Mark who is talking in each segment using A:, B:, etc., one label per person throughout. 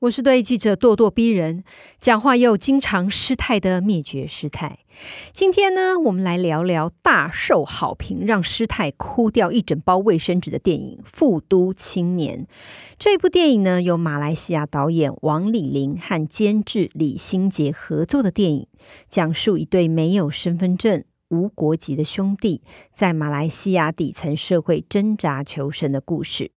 A: 我是对记者咄咄逼人、讲话又经常失态的灭绝师太。今天呢，我们来聊聊大受好评、让师太哭掉一整包卫生纸的电影《富都青年》。这部电影呢，由马来西亚导演王李霖和监制李心洁合作的电影，讲述一对没有身份证、无国籍的兄弟在马来西亚底层社会挣扎求生的故事。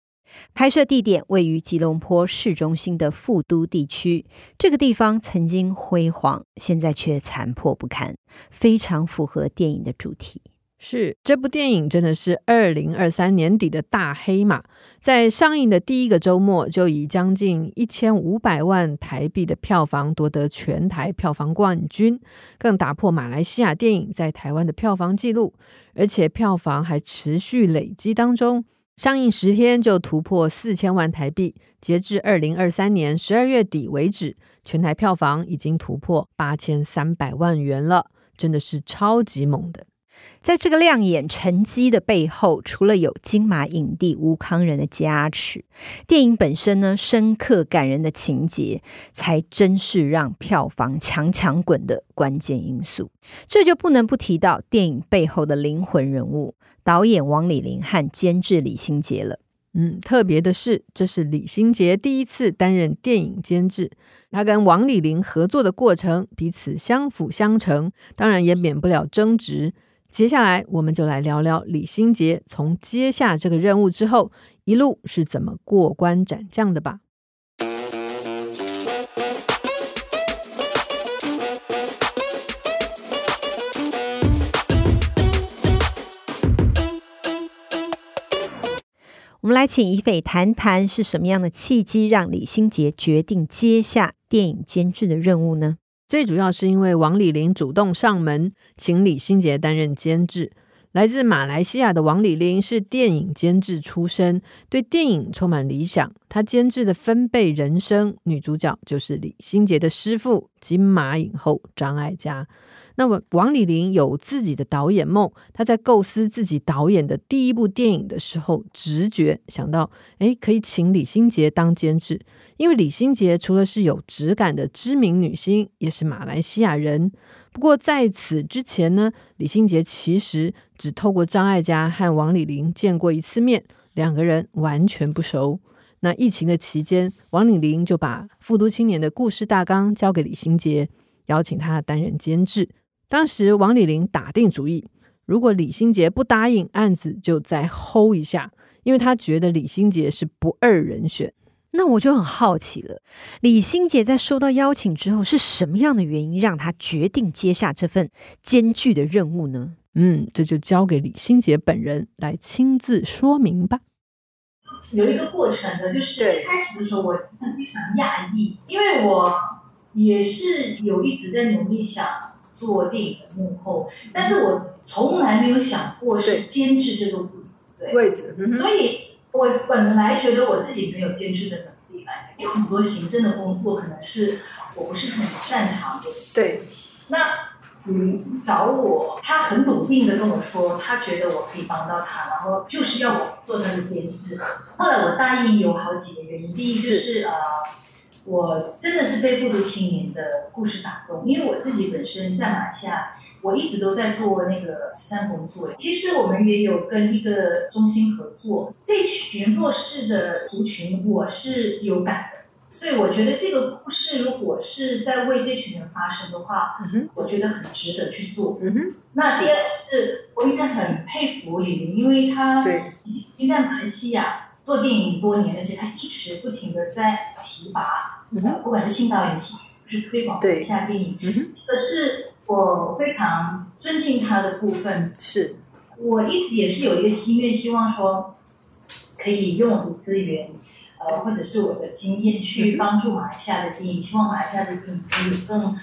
A: 拍摄地点位于吉隆坡市中心的富都地区，这个地方曾经辉煌，现在却残破不堪，非常符合电影的主题。
B: 是，这部电影真的是二零二三年底的大黑马，在上映的第一个周末就以将近一千五百万台币的票房夺得全台票房冠军，更打破马来西亚电影在台湾的票房纪录，而且票房还持续累积当中。上映十天就突破四千万台币，截至二零二三年十二月底为止，全台票房已经突破八千三百万元了，真的是超级猛的。
A: 在这个亮眼成绩的背后，除了有金马影帝吴康仁的加持，电影本身呢，深刻感人的情节，才真是让票房强强滚的关键因素。这就不能不提到电影背后的灵魂人物——导演王李林和监制李心洁了。
B: 嗯，特别的是，这是李心洁第一次担任电影监制。他跟王李林合作的过程，彼此相辅相成，当然也免不了争执。接下来，我们就来聊聊李心洁从接下这个任务之后，一路是怎么过关斩将的吧。
A: 我们来请怡斐谈谈，是什么样的契机让李心洁决定接下电影监制的任务呢？
B: 最主要是因为王李玲主动上门，请李心洁担任监制。来自马来西亚的王李玲是电影监制出身，对电影充满理想。他监制的《分贝人生》女主角就是李心洁的师父金马影后张艾嘉。那么王李玲有自己的导演梦，他在构思自己导演的第一部电影的时候，直觉想到，诶，可以请李心洁当监制。因为李心洁除了是有质感的知名女星，也是马来西亚人。不过在此之前呢，李心洁其实只透过张艾嘉和王李玲见过一次面，两个人完全不熟。那疫情的期间，王李玲就把《复读青年》的故事大纲交给李心洁，邀请他担任监制。当时王李玲打定主意，如果李心洁不答应，案子就再 hold 一下，因为他觉得李心洁是不二人选。
A: 那我就很好奇了，李心洁在收到邀请之后，是什么样的原因让他决定接下这份艰巨的任务呢？
B: 嗯，这就交给李心洁本人来亲自说明吧。
C: 有一个过程的，就是一开始的时候，我非常讶异，因为我也是有一直在努力想做电影的幕后，但是我从来没有想过是监制这个位置，对，所以。我本来觉得我自己没有监制的能力来，有很多行政的工作可能是我不是很擅长的。对，那你找我，他很笃定的跟我说，他觉得我可以帮到他，然后就是要我做他的监制。后来我答应有好几个原因，第一就是，是呃，我真的是被富都青年的故事打动，因为我自己本身在马来西亚。我一直都在做那个慈善工作。其实我们也有跟一个中心合作，这群弱势的族群我是有感的，所以我觉得这个故事如果是在为这群人发声的话，嗯，我觉得很值得去做。嗯哼。那第二是，我应该很佩服李明，因为他已经在马来西亚做电影多年，而且他一直不停的在提拔，嗯，不管是新导演系，是推广一下电影，可是。我非常尊敬他的部分是，我一直也是有一个心愿，希望说可以用我的资源，呃，或者是我的经验去帮助马来西亚的电影，希望马来西亚的电影可以有更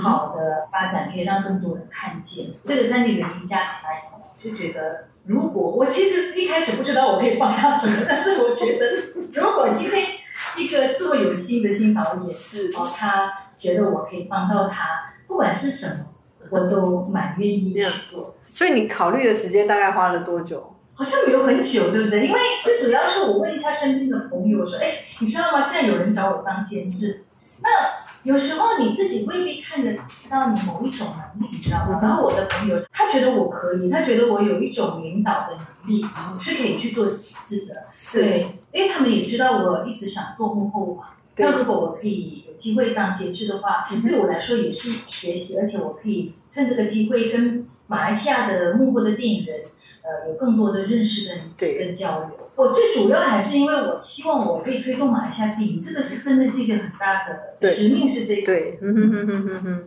C: 好的发展，可以让更多人看见。嗯、这个三点原因加起来，就觉得如果我其实一开始不知道我可以帮他什么，但是我觉得 如果今天一个这么有心的新导演是哦，他觉得我可以帮到他，不管是什么，我都蛮愿意去做。
B: 所以你考虑的时间大概花了多久？
C: 好像没有很久，对不对？因为最主要是我问一下身边的朋友，我说：“哎，你知道吗？竟然有人找我当监制，那有时候你自己未必看得到你某一种能力，你知道吗？”然后我的朋友他觉得我可以，他觉得我有一种领导的能力，是可以去做监制的。对，因为他们也知道我一直想做幕后嘛。那如果我可以有机会当监制的话，对我来说也是学习，而且我可以趁这个机会跟马来西亚的幕后的电影人。呃，有更多的认识跟跟交流。我最主要还是因为我希望我可以推动马来西亚电影，这个是真的是一个很大的使命，是这个。
B: 对，嗯哼哼哼哼哼。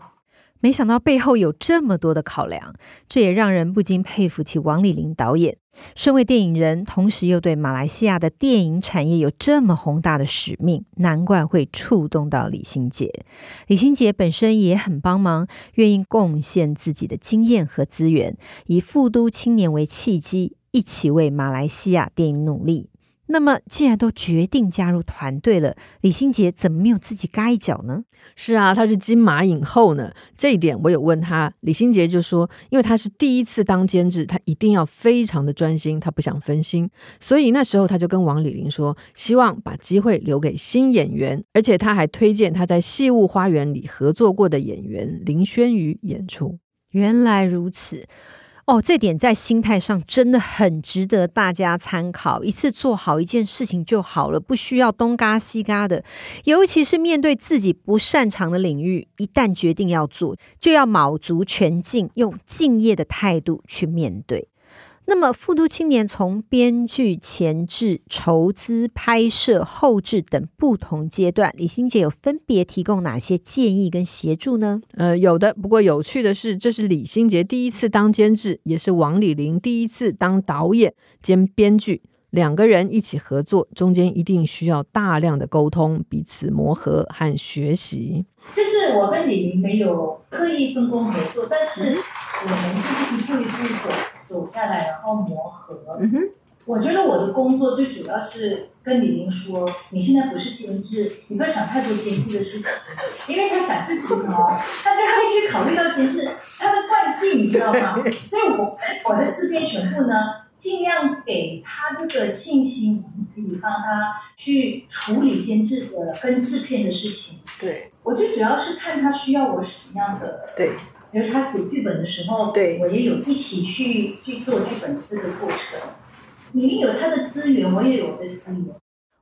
A: 没想到背后有这么多的考量，这也让人不禁佩服起王李玲导演。身为电影人，同时又对马来西亚的电影产业有这么宏大的使命，难怪会触动到李心洁。李心洁本身也很帮忙，愿意贡献自己的经验和资源，以富都青年为契机，一起为马来西亚电影努力。那么，既然都决定加入团队了，李心洁怎么没有自己嘎一脚呢？
B: 是啊，她是金马影后呢。这一点我有问她，李心洁就说，因为她是第一次当监制，她一定要非常的专心，她不想分心，所以那时候他就跟王李玲说，希望把机会留给新演员，而且他还推荐他在《戏物花园》里合作过的演员林轩宇演出。
A: 原来如此。哦，这点在心态上真的很值得大家参考。一次做好一件事情就好了，不需要东嘎西嘎的。尤其是面对自己不擅长的领域，一旦决定要做，就要卯足全劲，用敬业的态度去面对。那么，富都青年从编剧、前置、筹资、拍摄、后置等不同阶段，李心洁有分别提供哪些建议跟协助呢？
B: 呃，有的。不过有趣的是，这是李心洁第一次当监制，也是王李玲第一次当导演兼编剧，两个人一起合作，中间一定需要大量的沟通、彼此磨合和学习。
C: 就是我跟李玲没有刻意分工合作，但是我们就是一步一步走。走下来，然后磨合。嗯哼，我觉得我的工作最主要是跟李玲说，你现在不是监制，你不要想太多监制的事情，因为他想事情哦，他就会去考虑到监制他的惯性，你知道吗？所以我我的制片全部呢，尽量给他这个信心，我们可以帮他去处理监制的跟制片的事情。
B: 对，
C: 我就主要是看他需要我什么样的。
B: 对。
C: 比如他写剧本的时候，对，我也有一起去去做剧本的这个过程。李霖有他的资源，我也有我的资源。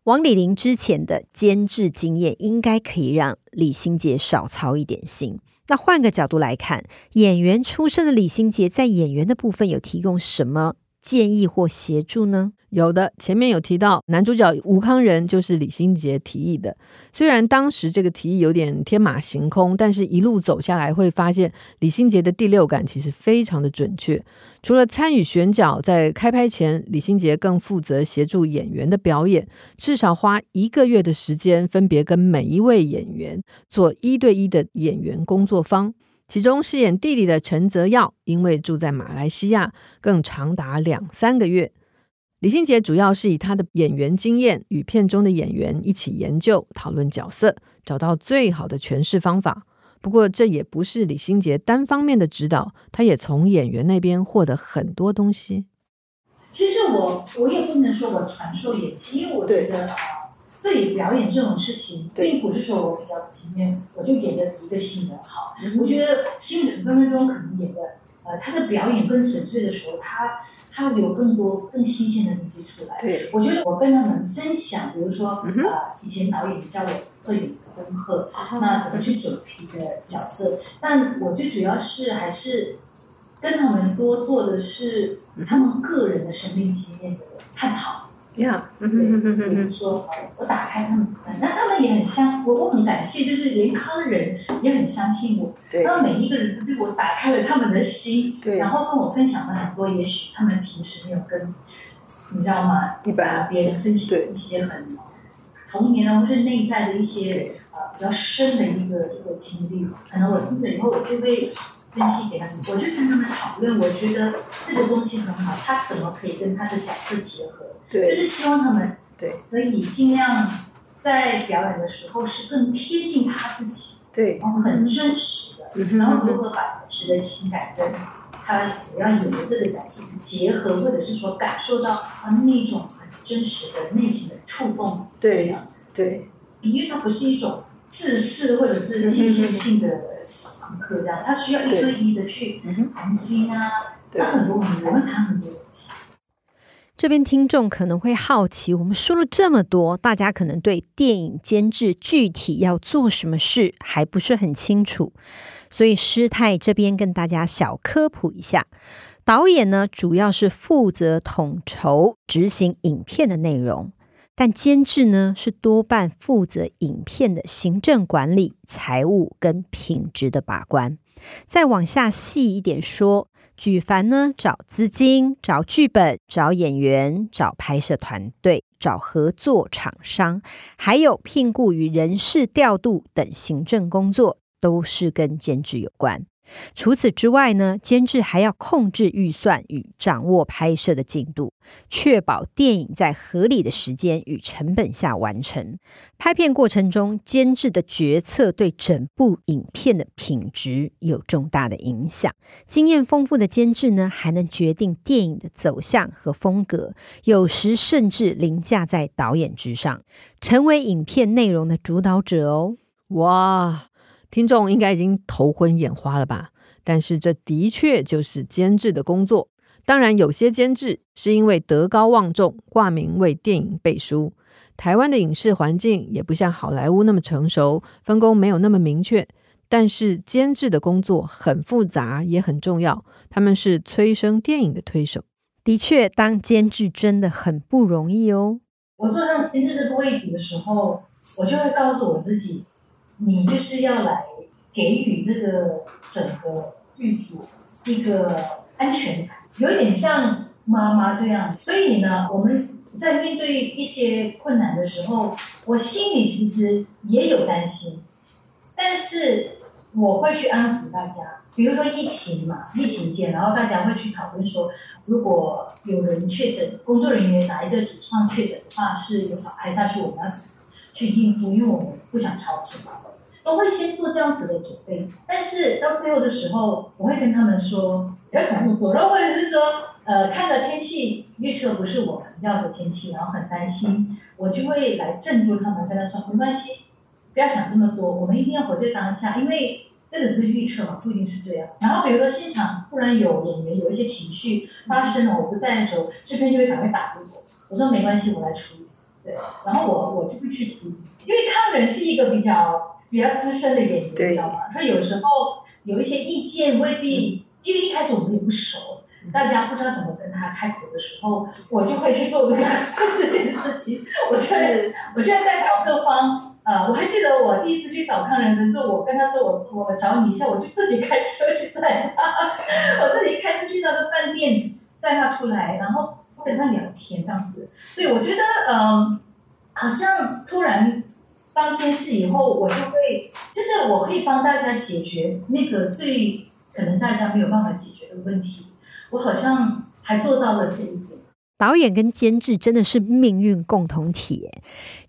A: 王李玲之前的监制经验，应该可以让李心洁少操一点心。那换个角度来看，演员出身的李心洁在演员的部分有提供什么建议或协助呢？
B: 有的，前面有提到男主角吴康仁就是李心洁提议的。虽然当时这个提议有点天马行空，但是一路走下来会发现李心洁的第六感其实非常的准确。除了参与选角，在开拍前，李心洁更负责协助演员的表演，至少花一个月的时间，分别跟每一位演员做一对一的演员工作坊。其中饰演弟弟的陈泽耀，因为住在马来西亚，更长达两三个月。李心洁主要是以她的演员经验与片中的演员一起研究、讨论角色，找到最好的诠释方法。不过，这也不是李心洁单方面的指导，她也从演员那边获得很多东西。
C: 其实我我也不能说我传授演技，因为我觉得啊，对于表演这种事情，并不是说我比较经验，我就演的比一个新人好。嗯、我觉得新人分分钟可能演的，呃，他的表演更纯粹的时候，他。他有更多更新鲜的东西出来。对，我觉得我跟他们分享，比如说，呃，以前导演教我做演的功课，嗯、那怎么去准备一个角色？但我最主要是还是跟他们多做的是他们个人的生命经验的探讨。
B: 呀，
C: 对，比如说，我打开他们，那他们也很相，我我很感谢，就是连康人也很相信我，对，他们每一个人都对我打开了他们的心，对，然后跟我分享了很多，也许他们平时没有跟，你知道吗？一般。别人分享一些很童年啊，或是内在的一些呃比较深的一个一个经历，可能我听了以后，我就会分析给他们，我就跟他们讨论，我觉得这个东西很好，他怎么可以跟他的角色结合？
B: 对，
C: 就是希望他们
B: 对
C: 可以尽量在表演的时候是更贴近他自己，
B: 对，
C: 然后很真实的，
B: 嗯、
C: 然后如何把真实的情感跟他我要演的这个角色结合，或者是说感受到他那种很真实的内心的触动，
B: 对对，
C: 因为它不是一种制式或者是技术性的堂课这样，他需要一对一的去谈心啊，谈很多很多，我们谈很多东西。
A: 这边听众可能会好奇，我们说了这么多，大家可能对电影监制具体要做什么事还不是很清楚。所以师太这边跟大家小科普一下，导演呢主要是负责统筹执行影片的内容，但监制呢是多半负责影片的行政管理、财务跟品质的把关。再往下细一点说，举凡呢找资金、找剧本、找演员、找拍摄团队、找合作厂商，还有聘雇与人事调度等行政工作。都是跟监制有关。除此之外呢，监制还要控制预算与掌握拍摄的进度，确保电影在合理的时间与成本下完成。拍片过程中，监制的决策对整部影片的品质有重大的影响。经验丰富的监制呢，还能决定电影的走向和风格，有时甚至凌驾在导演之上，成为影片内容的主导者哦。
B: 哇！听众应该已经头昏眼花了吧？但是这的确就是监制的工作。当然，有些监制是因为德高望重，挂名为电影背书。台湾的影视环境也不像好莱坞那么成熟，分工没有那么明确。但是监制的工作很复杂，也很重要。他们是催生电影的推手。
A: 的确，当监制真的很不容易哦。
C: 我坐上监制这个位置的时候，我就会告诉我自己。你就是要来给予这个整个剧组一个安全感，有点像妈妈这样。所以呢，我们在面对一些困难的时候，我心里其实也有担心，但是我会去安抚大家。比如说疫情嘛，疫情间，然后大家会去讨论说，如果有人确诊，工作人员哪一个主创确诊的话，是有法拍下去，我们要怎么去应付？因为我们不想超时嘛。都会先做这样子的准备，但是到最后的时候，我会跟他们说不要想那么多，然后或者是说，呃，看的天气预测不是我们要的天气，然后很担心，我就会来镇住他们，跟他说没关系，不要想这么多，我们一定要活在当下，因为这个是预测嘛，不一定是这样。然后比如说现场突然有演员有一些情绪发生了，我不在的时候，制片就会赶快打给我，我说没关系，我来处理，对，然后我我就会去处理，因为抗人是一个比较。比较资深的演员，你知道吗？所以有时候有一些意见未必，因为一开始我们也不熟，大家不知道怎么跟他开口的时候，我就会去做这个做这件事情。我觉得，我觉得代表各方。呃，我还记得我第一次去找康仁，就是我跟他说我我找你一下，我就自己开车去载他，我自己开车去他的饭店载他出来，然后跟他聊天这样子。所以我觉得，嗯、呃，好像突然。当监事以后，我就会，就是我可以帮大家解决那个最可能大家没有办法解决的问题。我好像还做到了这一点。
A: 导演跟监制真的是命运共同体，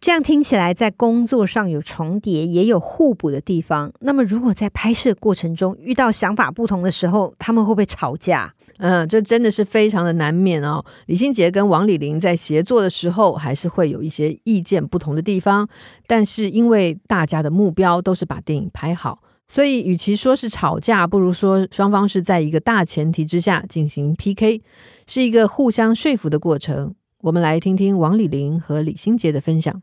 A: 这样听起来，在工作上有重叠，也有互补的地方。那么，如果在拍摄过程中遇到想法不同的时候，他们会不会吵架？
B: 嗯，这真的是非常的难免哦。李心洁跟王李玲在协作的时候，还是会有一些意见不同的地方。但是因为大家的目标都是把电影拍好，所以与其说是吵架，不如说双方是在一个大前提之下进行 PK，是一个互相说服的过程。我们来听听王李玲和李心杰的分享。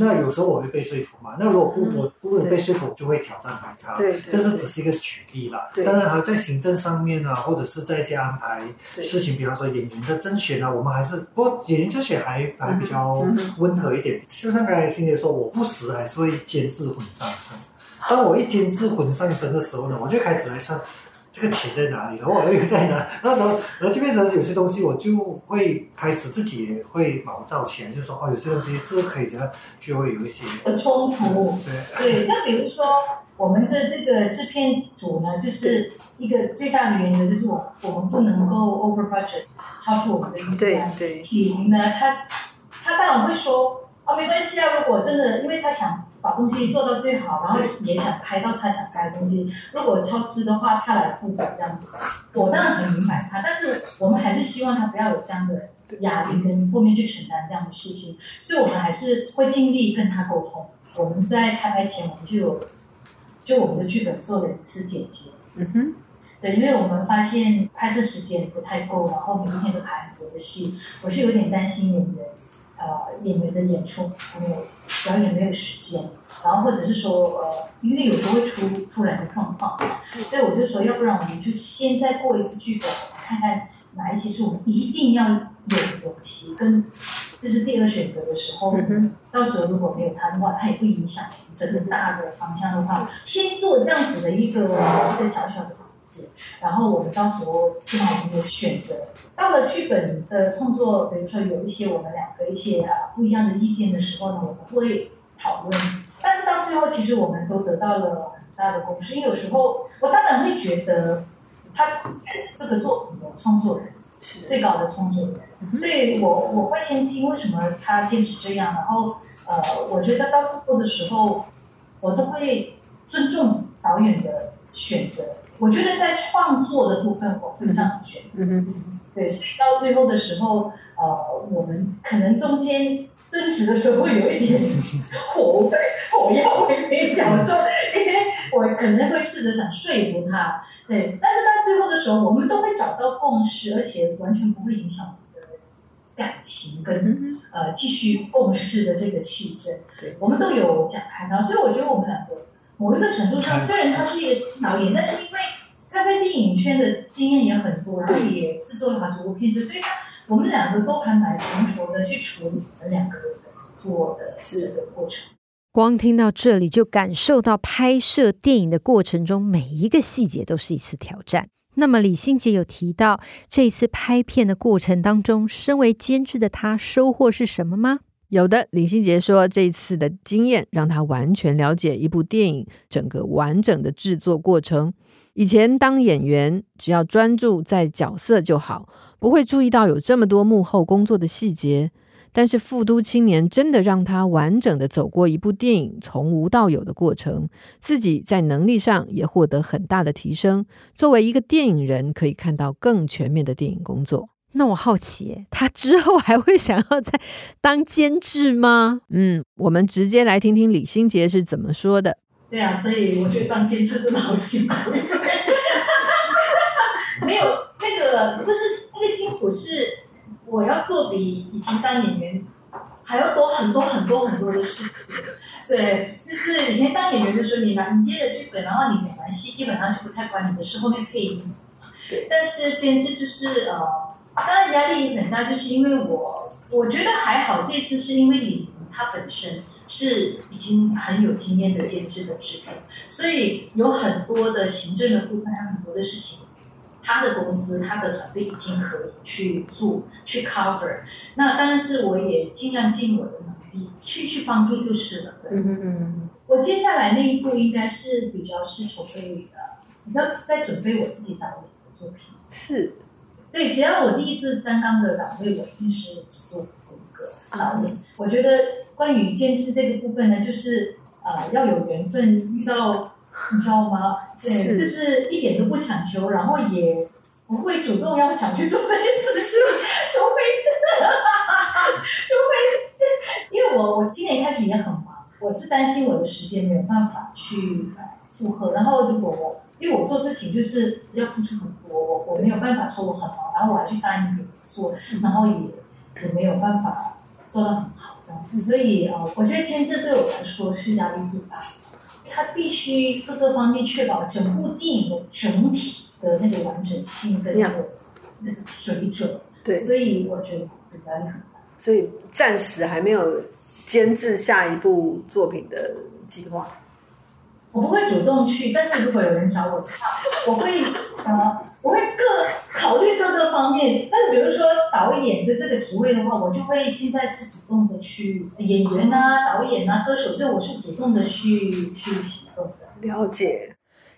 D: 那有时候我会被说服嘛，那如果不我不能被说服，我就会挑战他。对，这是只是一个举例啦。当然还在行政上面啊，或者是在一些安排事情，比方说演员的甄选啊，我们还是不过演员甄选还还比较温和一点。就像刚才心姐说，我不时还是会监制魂上身。当我一监制魂上身的时候呢，我就开始来算。这个钱在哪里？然后我又在哪？然后 然后然后就变成有些东西我就会开始自己也会毛躁起来，就是说哦，有些东西是可以这样，就会有一些
C: 冲突。对对，那比如说我们的这个制片组呢，就是一个最大的原则就是我我们不能够 over budget，超出我们的预算。
B: 对对。
C: 李明呢，他他当然会说哦，没关系啊，如果真的，因为他想。把东西做到最好，然后也想拍到他想拍的东西。如果超支的话，他来负责这样子。我当然很明白他，但是我们还是希望他不要有这样的压力，跟后面去承担这样的事情。所以我们还是会尽力跟他沟通。我们在开拍前，我们就有就我们的剧本做了一次剪辑。嗯哼，对，因为我们发现拍摄时间不太够，然后每一天都拍很多的戏，我是有点担心演员。呃，演员的演出没有表演没有时间，然后或者是说呃，因为有时候会出突然的状况，所以我就说，要不然我们就先再过一次剧本，看看哪一些是我们一定要有的东西，跟这是第二选择的时候，嗯、到时候如果没有他的话，他也不影响整个大的方向的话，先做这样子的一个一个小小的。然后我们到时候希望我们有选择。到了剧本的创作，比如说有一些我们两个一些啊不一样的意见的时候呢，我们会讨论。但是到最后，其实我们都得到了很大的共识。因为有时候我当然会觉得他是这个作品的创作人，是最高的创作人，所以我我会先听为什么他坚持这样。然后呃，我觉得到最后的时候，我都会尊重导演的选择。我觉得在创作的部分，我会这样子选择。对，所以到最后的时候，呃，我们可能中间争执的时候会有一点火，火药味比较重，因为我可能会试着想说服他。对，但是到最后的时候，我们都会找到共识，而且完全不会影响我们的感情跟、嗯、呃继续共事的这个气氛。对，我们都有讲开到，所以我觉得我们两个。某一个程度上，虽然他是一个导演，但是因为他在电影圈的经验也很多，然后也制作了好几部片子，所以他我们两个都还蛮成熟的去处理我们两个人的合作的这个过程。
A: 光听到这里，就感受到拍摄电影的过程中每一个细节都是一次挑战。那么李心洁有提到这一次拍片的过程当中，身为监制的他收获是什么吗？
B: 有的，李心洁说，这次的经验让他完全了解一部电影整个完整的制作过程。以前当演员，只要专注在角色就好，不会注意到有这么多幕后工作的细节。但是《富都青年》真的让他完整的走过一部电影从无到有的过程，自己在能力上也获得很大的提升。作为一个电影人，可以看到更全面的电影工作。
A: 那我好奇，他之后还会想要再当监制吗？
B: 嗯，我们直接来听听李心洁是怎么说的。
C: 对啊，所以我觉得当监制真的好辛苦。没有那个，不是那个辛苦，是我要做比以前当演员还要多很多很多很多的事情。对，就是以前当演员的时候，你拿你接的剧本，然后你演完戏，基本上就不太管你的事，后面配音。对，但是监制就是呃。当然压力很大，就是因为我我觉得还好，这次是因为李宁他本身是已经很有经验的监制的制片，所以有很多的行政的部分，还有很多的事情，他的公司他的团队已经可以去做去 cover。那当然是我也尽量尽我的能力去去帮助就是了。对，嗯嗯嗯。我接下来那一步应该是比较是筹备的，比较在准备我自己导演的作品。
B: 是。
C: 对，只要我第一次担当的岗位，我一定是只做一个导演。我觉得关于监制这个部分呢，就是呃要有缘分遇到，你知道吗？对，就是一点都不强求，然后也不会主动要想去做这件事情，除非是，除非是，因为我我今年开始也很忙，我是担心我的时间没有办法去呃负荷，然后如果我。因为我做事情就是要付出很多，我我没有办法说我很忙，然后我还去答应别人做，然后也也没有办法做到很好这样子，所以呃，我觉得监制对我来说是压力最大的，他必须各个方面确保整部电影的整体的那个完整性跟那个那个水准，
B: 对，
C: 所以我觉得压力很大，
B: 所以暂时还没有监制下一部作品的计划。
C: 我不会主动去，但是如果有人找我的话，我会呃，我会各考虑各个方面。但是比如说导演的这个职位的话，我就会现在是主动的去演员啊、导演啊、歌手，这我是主动的去去启动的。
B: 了解，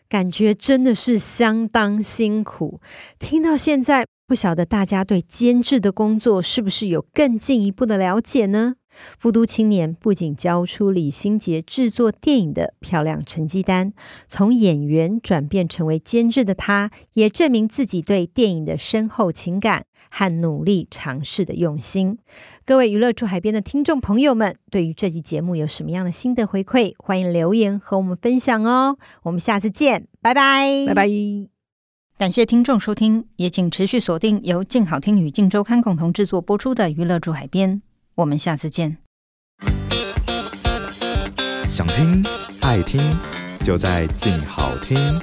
A: 感觉真的是相当辛苦。听到现在，不晓得大家对监制的工作是不是有更进一步的了解呢？富都青年不仅交出李心洁制作电影的漂亮成绩单，从演员转变成为监制的他，也证明自己对电影的深厚情感和努力尝试的用心。各位娱乐住海边的听众朋友们，对于这期节目有什么样的心得回馈？欢迎留言和我们分享哦。我们下次见，拜拜，
B: 拜拜。
A: 感谢听众收听，也请持续锁定由静好听与静周刊共同制作播出的《娱乐住海边》。我们下次见。
E: 想听爱听，就在静好听。